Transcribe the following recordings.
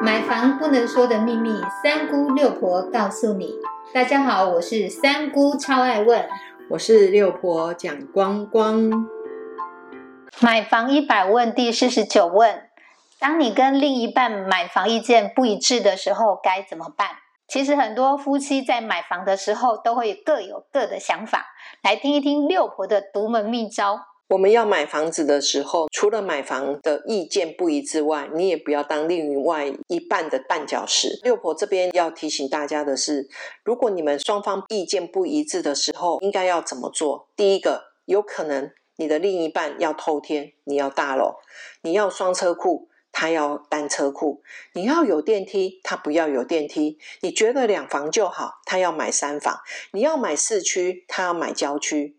买房不能说的秘密，三姑六婆告诉你。大家好，我是三姑，超爱问。我是六婆蒋光光。买房一百问第四十九问：当你跟另一半买房意见不一致的时候，该怎么办？其实很多夫妻在买房的时候都会各有各的想法，来听一听六婆的独门秘招。我们要买房子的时候，除了买房的意见不一之外，你也不要当另外一半的绊脚石。六婆这边要提醒大家的是，如果你们双方意见不一致的时候，应该要怎么做？第一个，有可能你的另一半要偷天，你要大楼，你要双车库，他要单车库；你要有电梯，他不要有电梯；你觉得两房就好，他要买三房；你要买市区，他要买郊区。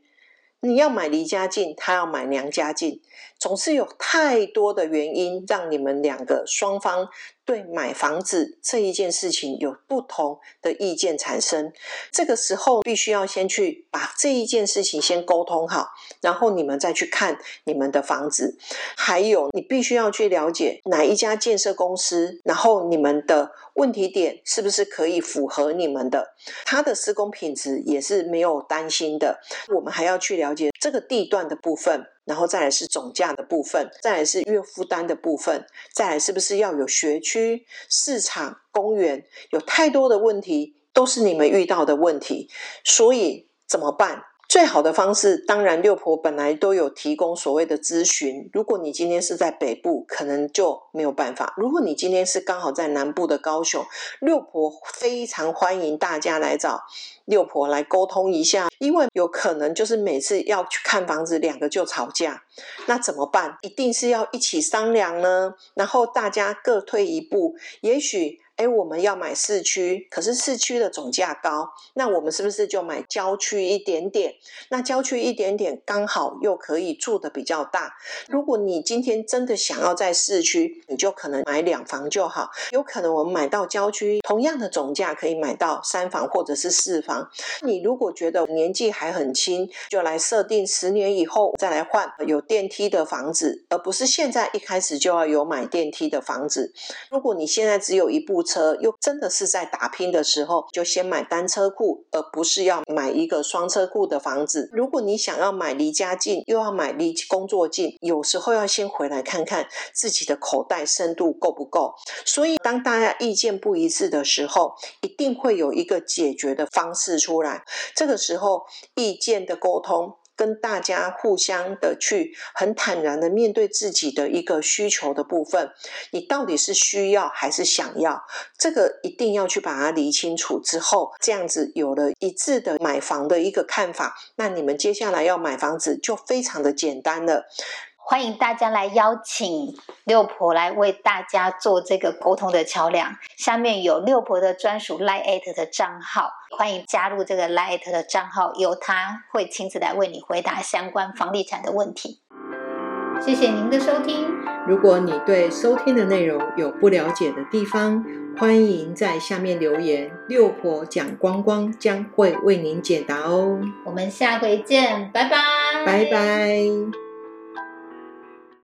你要买离家近，他要买娘家近，总是有太多的原因让你们两个双方对买房子这一件事情有不同的意见产生。这个时候必须要先去把这一件事情先沟通好，然后你们再去看你们的房子。还有，你必须要去了解哪一家建设公司，然后你们的问题点是不是可以符合你们的，它的施工品质也是没有担心的。我们还要去了解这个地段的部分，然后再来是总价的部分，再来是月负担的部分，再来是不是要有学区、市场、公园，有太多的问题都是你们遇到的问题，所以怎么办？最好的方式，当然六婆本来都有提供所谓的咨询。如果你今天是在北部，可能就没有办法；如果你今天是刚好在南部的高雄，六婆非常欢迎大家来找六婆来沟通一下，因为有可能就是每次要去看房子，两个就吵架，那怎么办？一定是要一起商量呢，然后大家各退一步，也许。哎，我们要买市区，可是市区的总价高，那我们是不是就买郊区一点点？那郊区一点点刚好又可以住的比较大。如果你今天真的想要在市区，你就可能买两房就好。有可能我们买到郊区，同样的总价可以买到三房或者是四房。你如果觉得年纪还很轻，就来设定十年以后再来换有电梯的房子，而不是现在一开始就要有买电梯的房子。如果你现在只有一部。车又真的是在打拼的时候，就先买单车库，而不是要买一个双车库的房子。如果你想要买离家近，又要买离工作近，有时候要先回来看看自己的口袋深度够不够。所以，当大家意见不一致的时候，一定会有一个解决的方式出来。这个时候，意见的沟通。跟大家互相的去很坦然的面对自己的一个需求的部分，你到底是需要还是想要？这个一定要去把它理清楚之后，这样子有了一致的买房的一个看法，那你们接下来要买房子就非常的简单了。欢迎大家来邀请六婆来为大家做这个沟通的桥梁。下面有六婆的专属 Line 的账号，欢迎加入这个 Line 的账号，由他会亲自来为你回答相关房地产的问题。谢谢您的收听。如果你对收听的内容有不了解的地方，欢迎在下面留言，六婆讲光光将会为您解答哦。我们下回见，拜拜，拜拜。